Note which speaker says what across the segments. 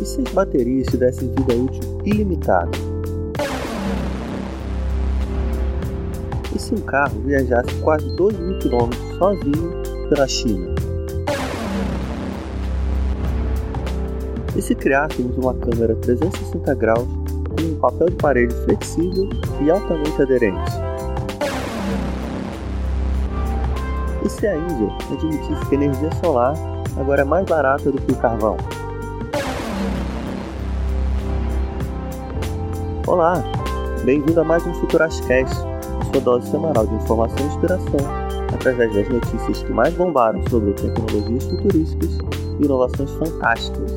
Speaker 1: E se as baterias tivessem vida útil ilimitada? E se um carro viajasse quase 2 mil quilômetros sozinho pela China? E se criássemos uma câmera 360 graus com um papel de parede flexível e altamente aderente? E se a Índia admitisse que a energia solar agora é mais barata do que o carvão? Olá, bem-vindo a mais um Futurascast, sua dose semanal de informação e inspiração, através das notícias que mais bombaram sobre tecnologias futurísticas e inovações fantásticas,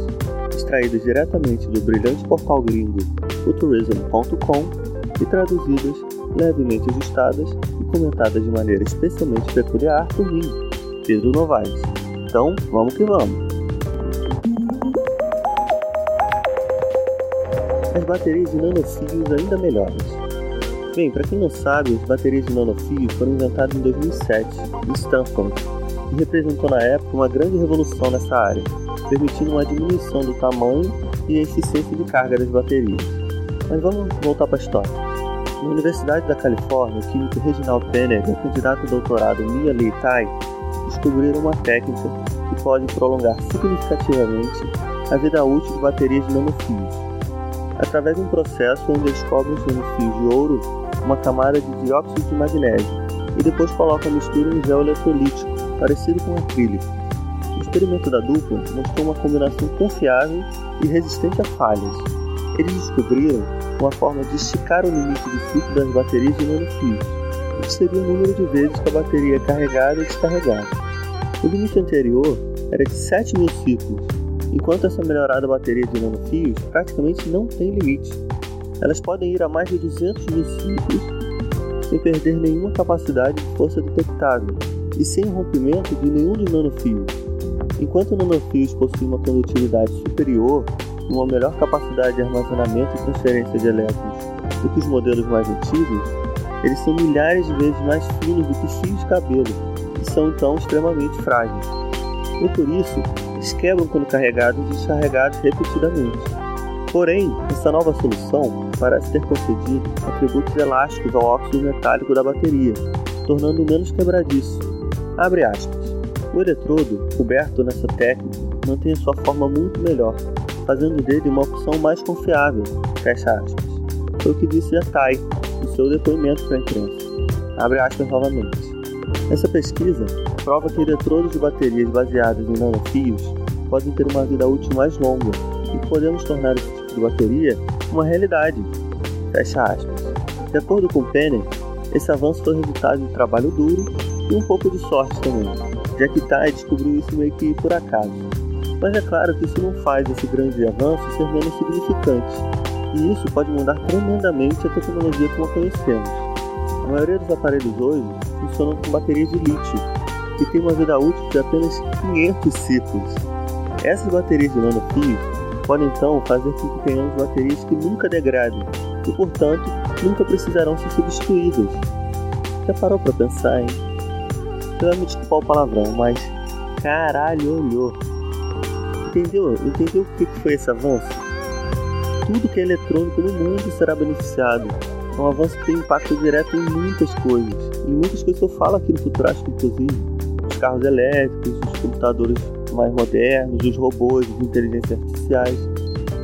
Speaker 1: extraídas diretamente do brilhante portal gringo futurism.com e traduzidas, levemente ajustadas e comentadas de maneira especialmente peculiar por mim, Pedro Novaes. Então, vamos que vamos! As baterias de nanofios ainda melhores. Bem, para quem não sabe, as baterias de nanofios foram inventadas em 2007 em Stanford e representou na época uma grande revolução nessa área, permitindo uma diminuição do tamanho e eficiência de carga das baterias. Mas vamos voltar para a história. Na Universidade da Califórnia, o químico Reginald Penner e a candidata ao doutorado Mia Lee Tai descobriram uma técnica que pode prolongar significativamente a vida útil de baterias de nanofios através de um processo onde descobrem-se no fio de ouro uma camada de dióxido de magnésio e depois coloca a mistura em gel eletrolítico, parecido com acrílico. O experimento da dupla mostrou uma combinação confiável e resistente a falhas. Eles descobriram uma forma de esticar o limite de ciclo das baterias de nanofios, o que seria o número de vezes que a bateria é carregada e descarregada. O limite anterior era de 7 mil ciclos, enquanto essa melhorada bateria de nanofios praticamente não tem limite. Elas podem ir a mais de 200 mil ciclos sem perder nenhuma capacidade de força detectável e sem rompimento de nenhum dos nanofios. Enquanto nanofios possuem uma condutividade superior e uma melhor capacidade de armazenamento e transferência de elétrons do que os modelos mais antigos, eles são milhares de vezes mais finos do que fios de cabelo e são então extremamente frágeis. E por isso, eles quebram quando carregados e descarregados repetidamente. Porém, essa nova solução parece ter concedido atributos elásticos ao óxido metálico da bateria, tornando-o menos quebradiço. Abre aspas. O eletrodo, coberto nessa técnica, mantém sua forma muito melhor, fazendo dele uma opção mais confiável. Fecha aspas. Foi o que disse a Tai no seu depoimento para a imprensa. Abre aspas novamente. Essa pesquisa prova que eletrodos de baterias baseadas em nanofios podem ter uma vida útil mais longa e podemos tornar esse tipo de bateria uma realidade. Fecha aspas. De acordo com Penner, esse avanço foi resultado de trabalho duro e um pouco de sorte também, já que Tai descobriu isso meio que por acaso. Mas é claro que isso não faz esse grande avanço ser menos significante, e isso pode mudar tremendamente a tecnologia como a conhecemos. A maioria dos aparelhos hoje funcionam com baterias de lítio, que tem uma vida útil de apenas 500 ciclos. Essas baterias de nanofio podem então fazer com que tenhamos baterias que nunca degradem e, portanto, nunca precisarão ser substituídas. Já parou para pensar, hein? Você vai me desculpar o palavrão, mas caralho olhou. Entendeu? Entendeu o que foi esse avanço? Tudo que é eletrônico no mundo será beneficiado. É um avanço que tem impacto direto em muitas coisas. Em muitas coisas eu falo aqui no Futurástico, inclusive carros elétricos, os computadores mais modernos, os robôs, as inteligências artificiais,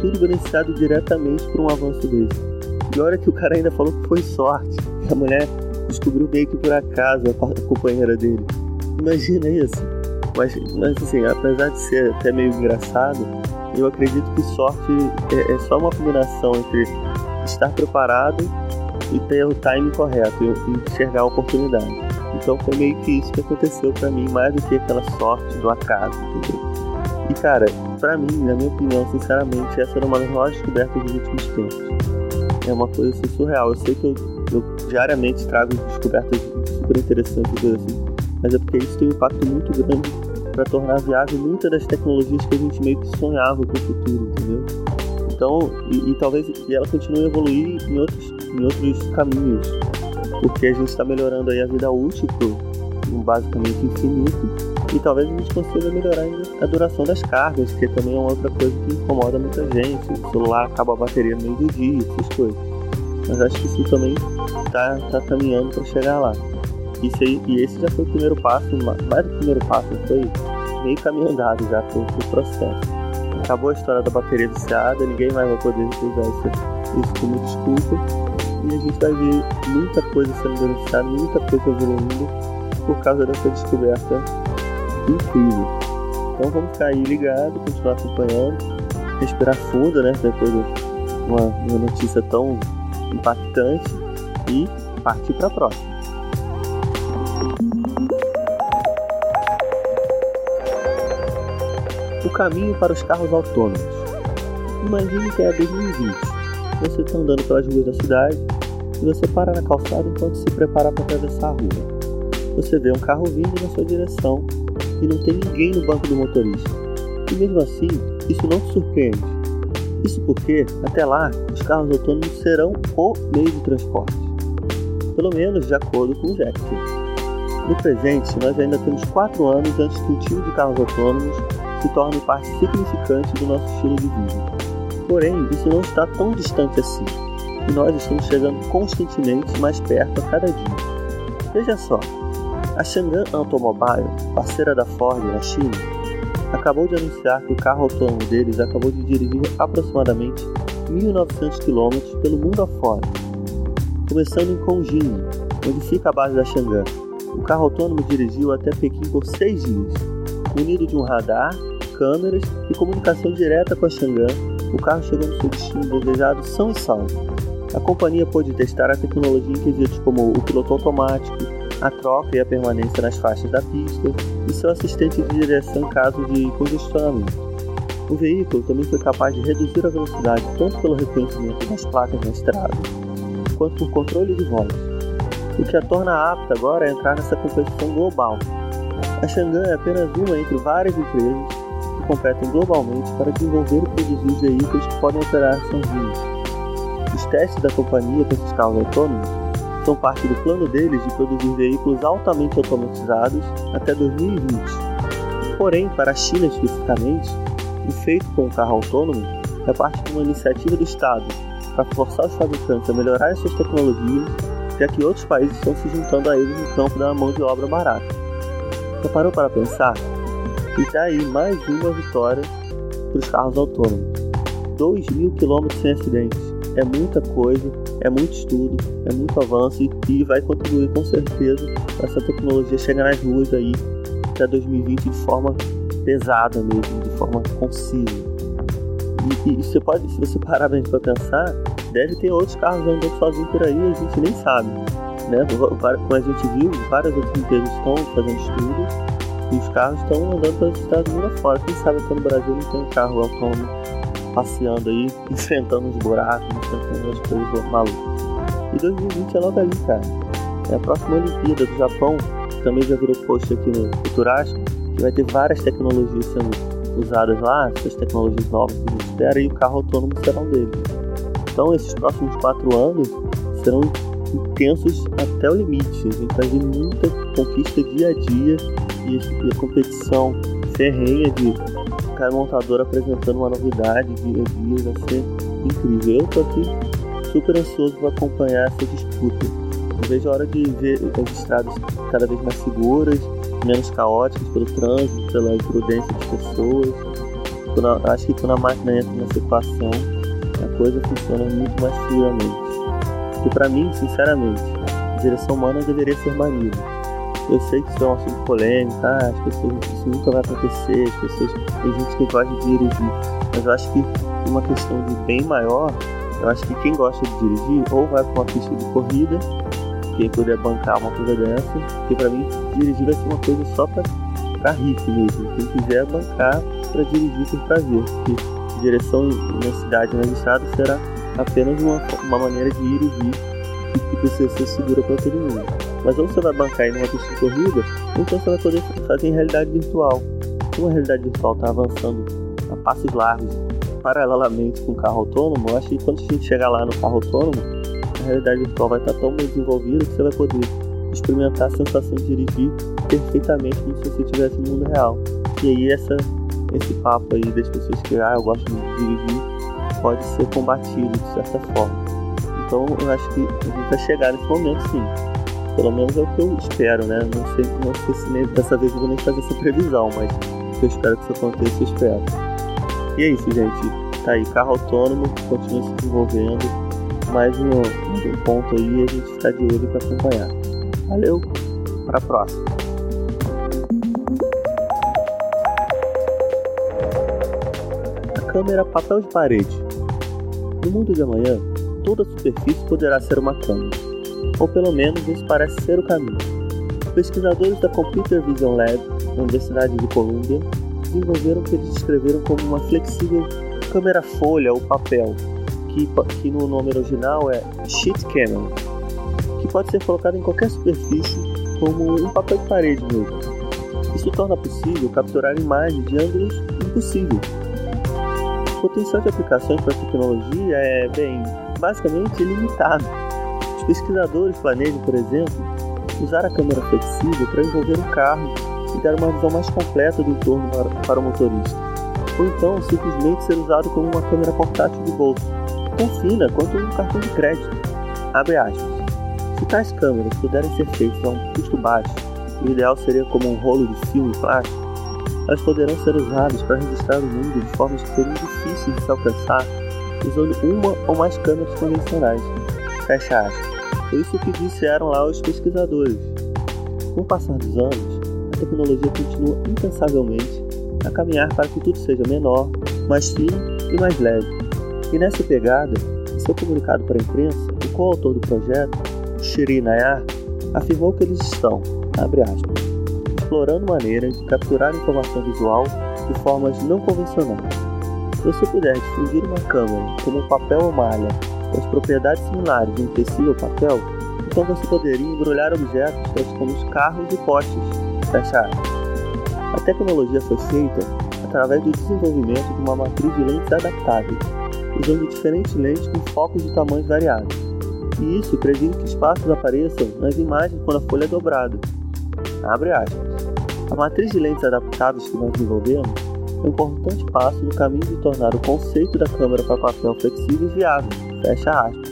Speaker 1: tudo beneficiado diretamente por um avanço desse. E olha que o cara ainda falou que foi sorte, que a mulher descobriu meio que por acaso a companheira dele. Imagina isso. Mas, mas assim, apesar de ser até meio engraçado, eu acredito que sorte é, é só uma combinação entre estar preparado e ter o time correto e enxergar a oportunidade. Então foi meio que isso que aconteceu para mim, mais do que aquela sorte do acaso, entendeu? E cara, para mim, na minha opinião, sinceramente, essa era uma das maiores descobertas dos últimos tempos. É uma coisa assim, surreal. Eu sei que eu, eu diariamente trago descobertas super interessantes, assim, mas é porque isso tem um impacto muito grande para tornar viável muitas das tecnologias que a gente meio que sonhava com o futuro, entendeu? Então, e, e talvez e ela continue a evoluir em outros, em outros caminhos porque a gente está melhorando aí a vida útil por um basicamente infinito E talvez a gente consiga melhorar a duração das cargas, que também é outra coisa que incomoda muita gente. O celular acaba a bateria no meio do dia, essas coisas. Mas acho que isso também está tá caminhando para chegar lá. Isso aí, e esse já foi o primeiro passo, mais do primeiro passo, foi meio caminho andado já para o processo. Acabou a história da bateria viciada, ninguém mais vai poder usar isso, isso como desculpa. E a gente vai ver muita coisa sendo beneficiada, muita coisa evoluindo por causa dessa descoberta incrível. Então vamos ficar aí ligado, continuar acompanhando, respirar fundo, né? Depois de uma, uma notícia tão impactante e partir para a próxima. O caminho para os carros autônomos. Imagine que é 2020. Você está andando pelas ruas da cidade e você para na calçada enquanto se prepara para atravessar a rua. Você vê um carro vindo na sua direção e não tem ninguém no banco do motorista. E mesmo assim, isso não te surpreende. Isso porque, até lá, os carros autônomos serão o meio de transporte. Pelo menos de acordo com o Jackson. No presente, nós ainda temos 4 anos antes que o time de carros autônomos se torne parte significante do nosso estilo de vida. Porém, isso não está tão distante assim, e nós estamos chegando constantemente mais perto a cada dia. Veja só, a Chang'an Automobile, parceira da Ford na China, acabou de anunciar que o carro autônomo deles acabou de dirigir aproximadamente 1.900 km pelo mundo afora. Começando em Conginho, onde fica a base da Chang'an, o carro autônomo dirigiu até Pequim por seis dias. Munido de um radar, câmeras e comunicação direta com a Chang'an, o carro chegou no seu destino desejado são e salvo. A companhia pôde testar a tecnologia em quesitos como o piloto automático, a troca e a permanência nas faixas da pista e seu assistente de direção em caso de congestionamento. O veículo também foi capaz de reduzir a velocidade tanto pelo reconhecimento das placas na estrada, quanto por controle de voz, o que a torna apta agora a entrar nessa competição global. A Xangan é apenas uma entre várias empresas competem globalmente para desenvolver e produzir veículos que podem operar sozinhos. Os testes da companhia com esses carros autônomos são parte do plano deles de produzir veículos altamente automatizados até 2020. Porém, para a China especificamente, o feito com o carro autônomo é parte de uma iniciativa do Estado para forçar os fabricantes a melhorar suas tecnologias, já que outros países estão se juntando a eles no campo da mão de obra barata. Já parou para pensar? E daí mais uma vitória para os carros autônomos. 2 mil quilômetros sem acidentes. É muita coisa é muito estudo, é muito avanço e, e vai contribuir com certeza para essa tecnologia chegar nas ruas aí até 2020 de forma pesada mesmo, de forma concisa. E, e você pode, se você parar bem para pensar, deve ter outros carros andando sozinhos por aí, a gente nem sabe. Né? Como a gente viu, várias outras empresas estão fazendo estudos e os carros estão andando pelos Estados Unidos fora. Quem sabe aqui no Brasil não tem carro autônomo passeando aí, enfrentando os buracos, enfrentando as coisas malucas. E 2020 é logo ali, cara. É a próxima Olimpíada do Japão, que também já virou post aqui no Futurástico, que vai ter várias tecnologias sendo usadas lá, essas tecnologias novas que a gente espera, e o carro autônomo será um deles. Então, esses próximos quatro anos serão intensos até o limite. A gente vai ver muita conquista dia a dia e a competição ferrenha de cada montador apresentando uma novidade dia a dia, vai ser incrível. Eu tô aqui super ansioso para acompanhar essa disputa. Eu vejo a hora de ver as estradas cada vez mais seguras, menos caóticas pelo trânsito, pela imprudência das pessoas. Quando, acho que quando a máquina entra nessa equação, a coisa funciona muito mais fluidamente. Porque para mim, sinceramente, a direção humana deveria ser banida eu sei que isso é um assunto polêmico, ah, as pessoas, isso nunca vai acontecer, as pessoas, tem gente que gosta de dirigir, mas eu acho que uma questão de bem maior, eu acho que quem gosta de dirigir ou vai para uma pista de corrida, quem puder bancar uma coisa dessa, porque para mim dirigir vai ser uma coisa só para pra rico mesmo, quem quiser bancar para dirigir por prazer, porque direção na cidade, na estrada será apenas uma, uma maneira de ir e vir que precisa ser segura para todo mundo. Mas ou você vai bancar em uma pista de corrida, ou então você vai poder fazer em realidade virtual. Como a realidade virtual está avançando a passos largos, paralelamente com o carro autônomo, eu acho que quando a gente chegar lá no carro autônomo, a realidade virtual vai estar tão bem desenvolvida que você vai poder experimentar a sensação de dirigir perfeitamente como se você estivesse no mundo real. E aí essa, esse papo aí das pessoas que, ah, eu gosto de dirigir, pode ser combatido de certa forma. Então eu acho que a gente vai chegar nesse momento sim. Pelo menos é o que eu espero, né? Não sei, não sei se nem, dessa vez eu vou nem fazer essa previsão, mas eu espero que isso aconteça, eu espero. E é isso, gente. Tá aí, carro autônomo, continua se desenvolvendo. Mais um, um ponto aí a gente ficar de olho para acompanhar. Valeu, para a próxima. A câmera papel de parede. No mundo de amanhã, toda superfície poderá ser uma câmera, ou pelo menos isso parece ser o caminho. Pesquisadores da Computer Vision Lab, na Universidade de Columbia, desenvolveram o que eles descreveram como uma flexível câmera folha ou papel, que, que no nome original é sheet camera, que pode ser colocada em qualquer superfície como um papel de parede mesmo. Isso torna possível capturar imagens de ângulos impossíveis. O potencial de aplicações para a tecnologia é, bem, basicamente ilimitado. Pesquisadores planejam, por exemplo, usar a câmera flexível para envolver um carro e dar uma visão mais completa do entorno para o motorista. Ou então simplesmente ser usado como uma câmera portátil de bolso, tão fina quanto um cartão de crédito. Abre aspas. Se tais câmeras puderem ser feitas a um custo baixo, o ideal seria como um rolo de filme plástico, elas poderão ser usadas para registrar o mundo de formas que seriam difíceis de se alcançar usando uma ou mais câmeras convencionais. Fecha aspas. Foi isso que disseram lá os pesquisadores. Com o passar dos anos, a tecnologia continua incansavelmente a caminhar para que tudo seja menor, mais fino e mais leve. E nessa pegada, em seu comunicado para a imprensa, o coautor do projeto, Shiri Nayar, afirmou que eles estão, abre aspas, explorando maneiras de capturar informação visual de formas não convencionais se você puder difundir uma câmera como papel ou malha as propriedades similares de um tecido ou papel, então você poderia embrulhar objetos tais como os carros e postes. Fecha A tecnologia foi feita através do desenvolvimento de uma matriz de lentes adaptáveis, usando diferentes lentes com focos de tamanhos variados. E isso previne que espaços apareçam nas imagens quando a folha é dobrada. Abre aspas. A matriz de lentes adaptáveis que nós desenvolvemos importante passo no caminho de tornar o conceito da câmera para papel flexível viável. Fecha aspas.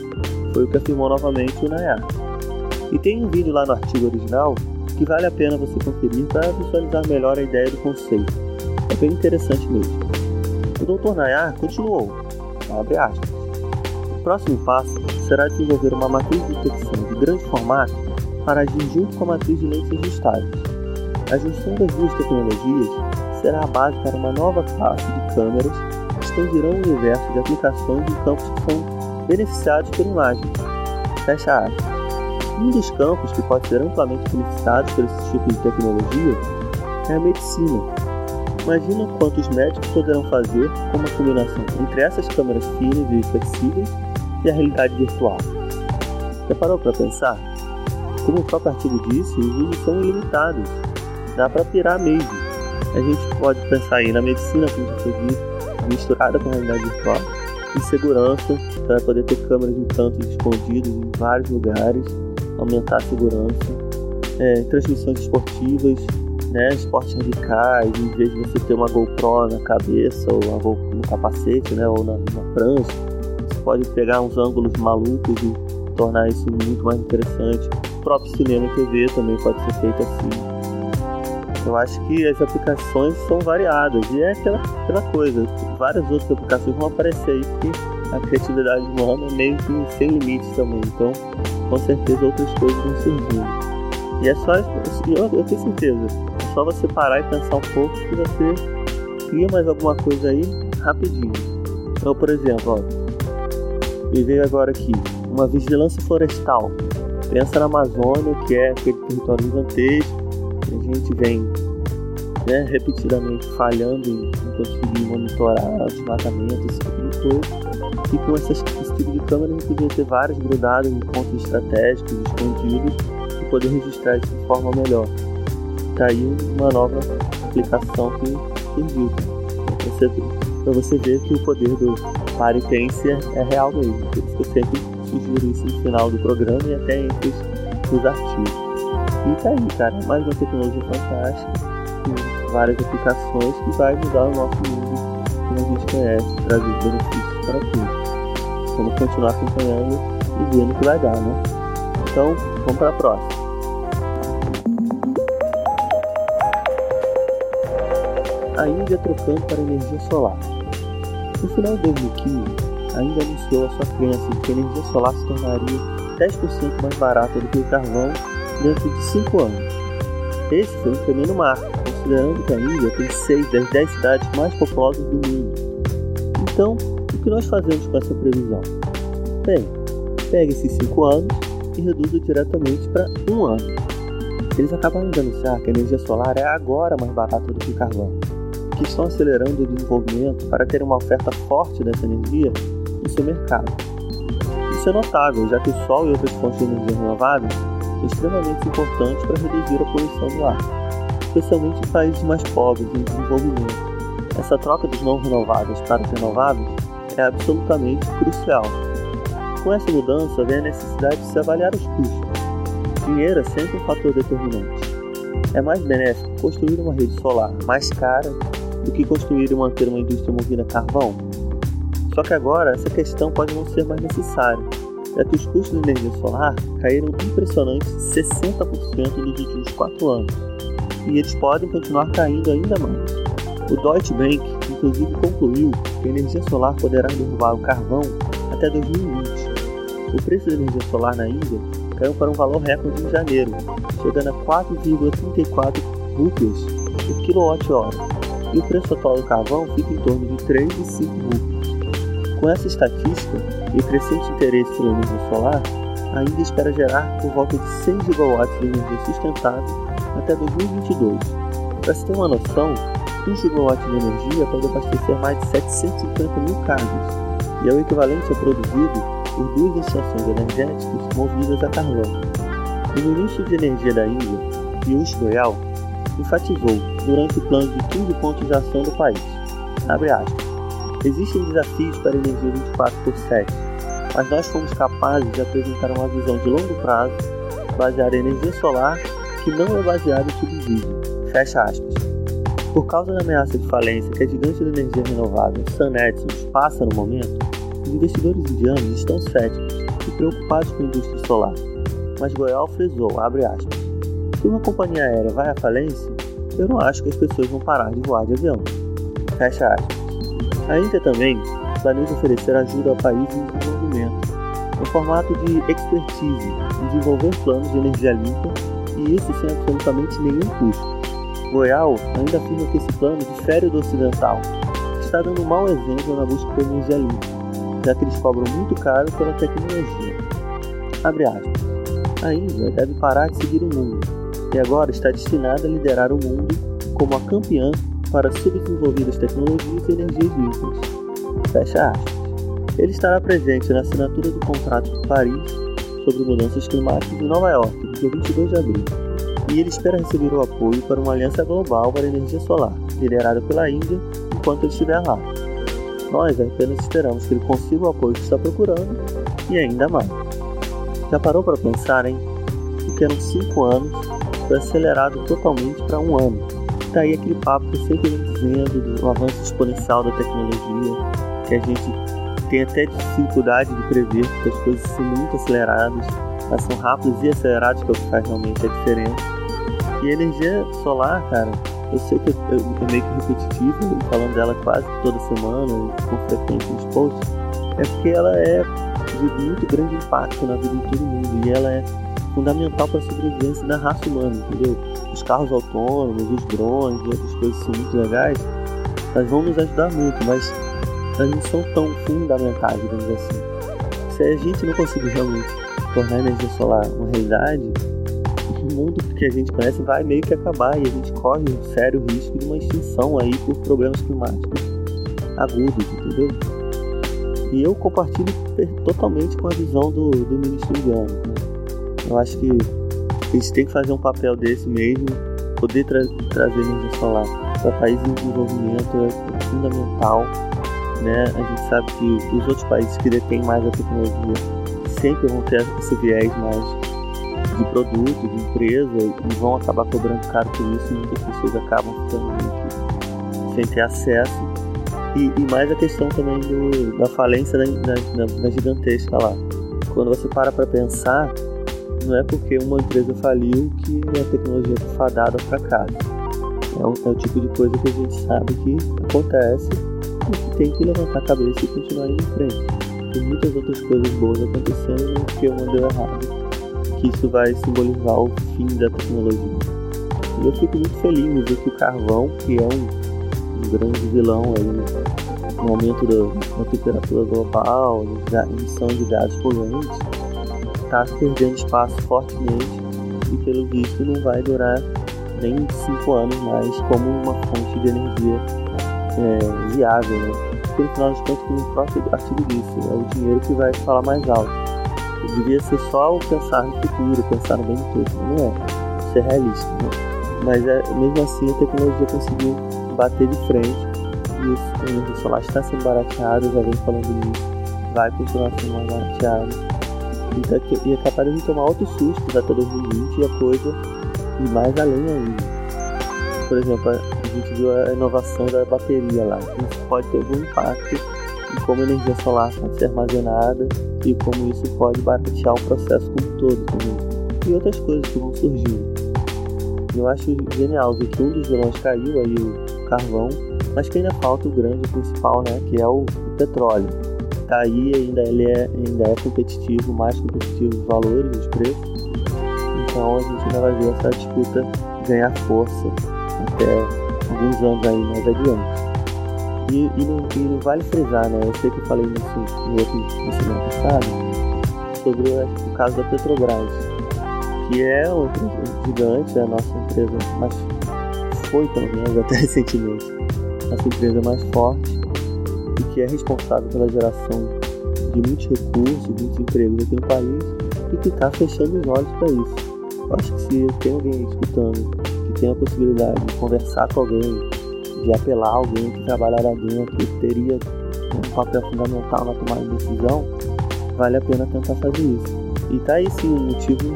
Speaker 1: Foi o que afirmou novamente o Nayar. E tem um vídeo lá no artigo original que vale a pena você conferir para visualizar melhor a ideia do conceito. É bem interessante mesmo. O Dr. Nayar continuou, abre aspas. O próximo passo será desenvolver uma matriz de detecção de grande formato para agir junto com a matriz de lentes ajustáveis. A junção das duas tecnologias será a base para uma nova classe de câmeras que expandirão o universo de aplicações em campos que são beneficiados por imagens. Fecha aspas. Um dos campos que pode ser amplamente beneficiado por esse tipo de tecnologia é a medicina. Imagina quantos médicos poderão fazer com uma combinação entre essas câmeras finas e flexíveis e a realidade virtual. Já parou para pensar? Como o próprio artigo disse, os usos são ilimitados. Dá para pirar mesmo a gente pode pensar aí na medicina, como já foi dito, misturada com a realidade virtual, e segurança, para poder ter câmeras em cantos escondidos em vários lugares, aumentar a segurança, é, transmissões esportivas, né, esportes radicais, em vez de você ter uma GoPro na cabeça ou no capacete, né, ou na, na prancha, você pode pegar uns ângulos malucos e tornar isso muito mais interessante. O próprio cinema e TV também pode ser feito assim. Eu acho que as aplicações são variadas e é aquela, aquela coisa. Várias outras aplicações vão aparecer aí porque a criatividade humana é meio que sem limites também. Então, com certeza outras coisas vão surgindo. E é só, eu, eu tenho certeza, é só você parar e pensar um pouco que você cria mais alguma coisa aí rapidinho. Então, por exemplo, ó, me veio agora aqui uma vigilância florestal. Pensa na Amazônia, que é aquele território gigantesco gente vem né, repetidamente falhando em, em conseguir monitorar o desmatamento. E com essas, esse tipo de câmera a gente podia ter várias grudadas em pontos estratégicos, escondidos, e poder registrar isso de forma melhor. Tá aí uma nova aplicação que surgiu. Para você, ver que o poder do Paritense é, real mesmo. Por isso que eu sempre sugiro isso no final do programa e até entre os, os artigos. Tá aí, cara, mais uma tecnologia fantástica, com várias aplicações que vai mudar o nosso mundo como a gente conhece, trazer benefícios para todos. Vamos continuar acompanhando e vendo o que vai dar, né? Então, vamos para a próxima. A Índia trocando para energia solar. No final de 2015, a Índia anunciou a sua crença de que a energia solar se tornaria 10% mais barata do que o carvão dentro de 5 anos. Esse foi um tremendo marco, considerando que a Índia tem 6 das 10 cidades mais populosas do mundo. Então, o que nós fazemos com essa previsão? Bem, pega esses 5 anos e reduza diretamente para 1 ano. Eles acabaram de anunciar que a energia solar é agora mais barata do que carvão, que estão acelerando o desenvolvimento para ter uma oferta forte dessa energia no seu mercado. Isso é notável, já que o sol e outras fontes de energia renováveis são extremamente importantes para reduzir a poluição do ar, especialmente em países mais pobres em desenvolvimento. Essa troca dos não renováveis para os renováveis é absolutamente crucial. Com essa mudança vem a necessidade de se avaliar os custos. Dinheiro é sempre um fator determinante. É mais benéfico construir uma rede solar mais cara do que construir e manter uma indústria movida a carvão? Só que agora essa questão pode não ser mais necessária, já que os custos de energia solar caíram impressionantes 60% nos últimos 4 anos, e eles podem continuar caindo ainda mais. O Deutsche Bank, inclusive, concluiu que a energia solar poderá derrubar o carvão até 2020. O preço da energia solar na Índia caiu para um valor recorde em janeiro, chegando a 4,34 rupias por quilowatt-hora, e o preço atual do carvão fica em torno de 3 e 5 rupias. Com essa estatística e o crescente interesse pela energia solar, a Índia espera gerar por volta de 100 gigawatts de energia sustentável até 2022. Para se ter uma noção, 1 gigawatt de energia pode abastecer mais de 750 mil casas, e é o equivalente a produzido por duas estações energéticas movidas a carvão. O ministro de Energia da Índia, Piyush Goyal, enfatizou durante o plano de 15 pontos de ação do país. Aspas, Existem desafios para a energia 24 por 7, mas nós fomos capazes de apresentar uma visão de longo prazo baseada em energia solar que não é baseada em subsídio. Fecha aspas. Por causa da ameaça de falência que a gigante da energia renovável Sun Edison passa no momento, os investidores indianos estão céticos e preocupados com a indústria solar. Mas Goyal frisou, abre aspas, se uma companhia aérea vai à falência, eu não acho que as pessoas vão parar de voar de avião. Fecha aspas. A Índia também planeja oferecer ajuda a países em desenvolvimento, no formato de expertise em desenvolver planos de energia limpa e isso sem absolutamente nenhum custo. Goial ainda afirma que esse plano difere do ocidental, está dando um mau exemplo na busca por energia limpa, já que eles cobram muito caro pela tecnologia. Abre aspas. A Índia deve parar de seguir o mundo e agora está destinada a liderar o mundo como a campeã para subdesenvolvidas tecnologias e energias limpas. Fecha aspas. Ele estará presente na assinatura do Contrato de Paris sobre mudanças climáticas em Nova York, no dia 22 de abril, e ele espera receber o apoio para uma aliança global para a energia solar, liderada pela Índia, enquanto ele estiver lá. Nós apenas esperamos que ele consiga o apoio que está procurando e ainda mais. Já parou para pensar, hein? O que eram 5 anos foi acelerado totalmente para um ano tá aí aquele papo que eu sempre venho dizendo do avanço exponencial da tecnologia, que a gente tem até dificuldade de prever, porque as coisas são muito aceleradas, elas são rápidas e aceleradas, que é o que faz realmente a diferença. E a energia solar, cara, eu sei que eu, eu meio que repetitivo, falando dela quase toda semana, com frequência nos posts, é porque ela é de muito grande impacto na vida de todo mundo e ela é fundamental para a sobrevivência da raça humana, entendeu? Os carros autônomos, os drones e outras coisas são muito legais, elas vão nos ajudar muito, mas elas não são tão fundamentais, digamos assim. Se a gente não conseguir realmente tornar a energia solar uma realidade, o mundo que a gente conhece vai meio que acabar e a gente corre um sério risco de uma extinção aí por problemas climáticos agudos, entendeu? E eu compartilho totalmente com a visão do, do ministro indiano. Né? Eu acho que eles têm que fazer um papel desse mesmo, poder tra trazer energia solar para países em desenvolvimento é fundamental. Né? A gente sabe que os outros países que detêm mais a tecnologia sempre vão ter esse viés mais de produto, de empresa, e vão acabar cobrando caro por isso e muitas pessoas acabam ficando sem ter acesso. E, e, mais a questão também do, da falência da, da, da gigantesca lá. Quando você para para pensar, não é porque uma empresa faliu que a tecnologia está fadada ao fracasso. É o, é o tipo de coisa que a gente sabe que acontece e que tem que levantar a cabeça e continuar indo em frente. Tem muitas outras coisas boas acontecendo porque uma deu errado que isso vai simbolizar o fim da tecnologia. E eu fico muito feliz em ver que o carvão, que é um, um grande vilão aí no aumento da, da temperatura global, emissão de gases poluentes, está perdendo espaço fortemente e pelo visto não vai durar nem cinco anos mais como uma fonte de energia é, viável. Né? Porque no final das contas, como o próprio artigo disse, é o dinheiro que vai falar mais alto devia ser só o pensar no futuro, pensar no bem todo, não é. Ser realista, né? Mas é, mesmo assim a tecnologia conseguiu bater de frente e o energia solar está sendo barateado, já vem falando nisso, vai continuar sendo mais barateado. Então, e é capaz de tomar outros sustos até 2020 e a coisa ir mais além ainda. Por exemplo, a gente viu a inovação da bateria lá, isso pode ter algum impacto em como a energia solar pode ser armazenada e como isso pode baratear o processo como todo também. E outras coisas que vão surgindo. Eu acho genial ver que um dos vilões caiu aí, o carvão, mas que ainda falta o grande principal, né, que é o petróleo. Tá aí, ainda ele é, ainda é competitivo, mais competitivo os valores, os preços. Então a gente ainda vai ver essa disputa ganhar força até alguns anos aí mais adiante. E, e, não, e não vale frisar, né? Eu sei que eu falei nisso no outro semana passada, sobre o caso da Petrobras, que é uma empresa gigante, é a nossa empresa mais foi pelo menos até recentemente, nossa empresa mais forte que é responsável pela geração de muitos recursos, muitos empregos aqui no país e que está fechando os olhos para isso. Eu acho que se tem alguém escutando que tem a possibilidade de conversar com alguém de apelar alguém que trabalha lá dentro e teria um papel fundamental na tomada de decisão, vale a pena tentar fazer isso. E tá aí sim um motivo,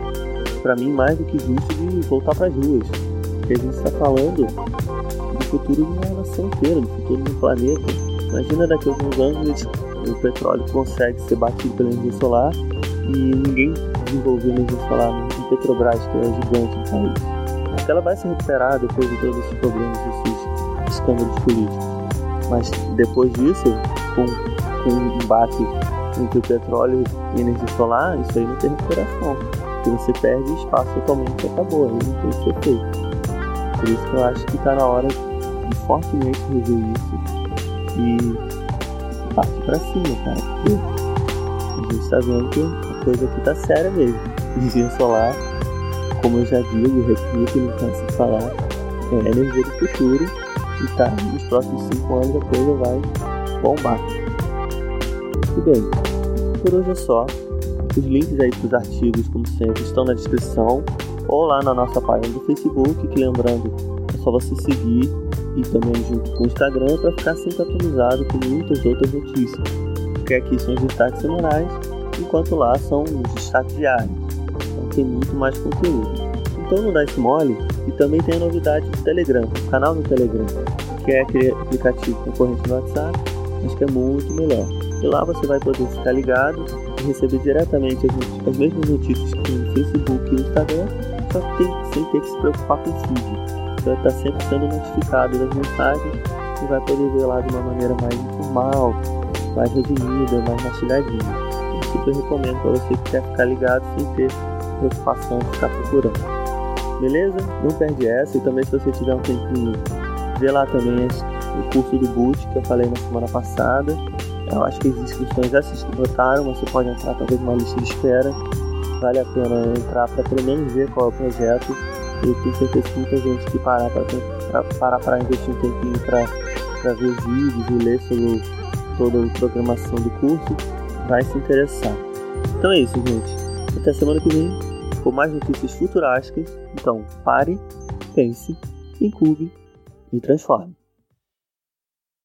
Speaker 1: para mim, mais do que justo de voltar para as ruas. Porque a gente está falando do futuro de uma nação inteira, do futuro do planeta. Imagina daqui a alguns anos o petróleo consegue ser batido pela energia solar e ninguém desenvolveu energia solar no Petrobras, que é gigante do país. Ela vai se recuperar depois de todos esses problemas, esses escândalos políticos. Mas depois disso, com, um embate entre o petróleo e a energia solar, isso aí não tem recuperação. Porque você perde espaço totalmente e acabou, aí não tem que ser. Por isso que eu acho que está na hora de fortemente rever isso e partir para cima, cara. Porque a gente está vendo que a coisa aqui tá séria mesmo. Energia solar, como eu já digo, repito, não canso de falar, é a energia do futuro e tá, nos próximos 5 anos a coisa vai bombar. E bem, por hoje é só. Os links aí para os artigos, como sempre, estão na descrição ou lá na nossa página do Facebook, que lembrando, é só você seguir e também junto com o Instagram para ficar sempre atualizado com muitas outras notícias. Porque aqui são os destaques semanais, enquanto lá são os destaques diários. Então tem muito mais conteúdo. Então não dá esse mole. E também tem a novidade do Telegram, o canal do Telegram, que é aquele aplicativo concorrente do WhatsApp, mas que é muito melhor. E lá você vai poder ficar ligado e receber diretamente as, as mesmas notícias que no Facebook e no Instagram, só que tem, sem ter que se preocupar com o feed. Vai estar sempre sendo notificado das mensagens e vai poder ver lá de uma maneira mais informal, mais resumida, mais mastigadinha. Eu super recomendo para você que quer ficar ligado sem ter preocupação de ficar procurando. Beleza? Não perde essa. E também se você tiver um tempinho, vê lá também o curso do Boot que eu falei na semana passada. Eu acho que as inscrições já se esgotaram, mas você pode entrar talvez numa lista de espera. Vale a pena entrar para pelo menos ver qual é o projeto. Eu tenho certeza que muita gente que parar para parar para investir um tempinho para ver os vídeos e ler sobre toda a programação do curso vai se interessar. Então é isso, gente. Até semana que vem com mais notícias futurásticas. Então, pare, pense, incube e transforme.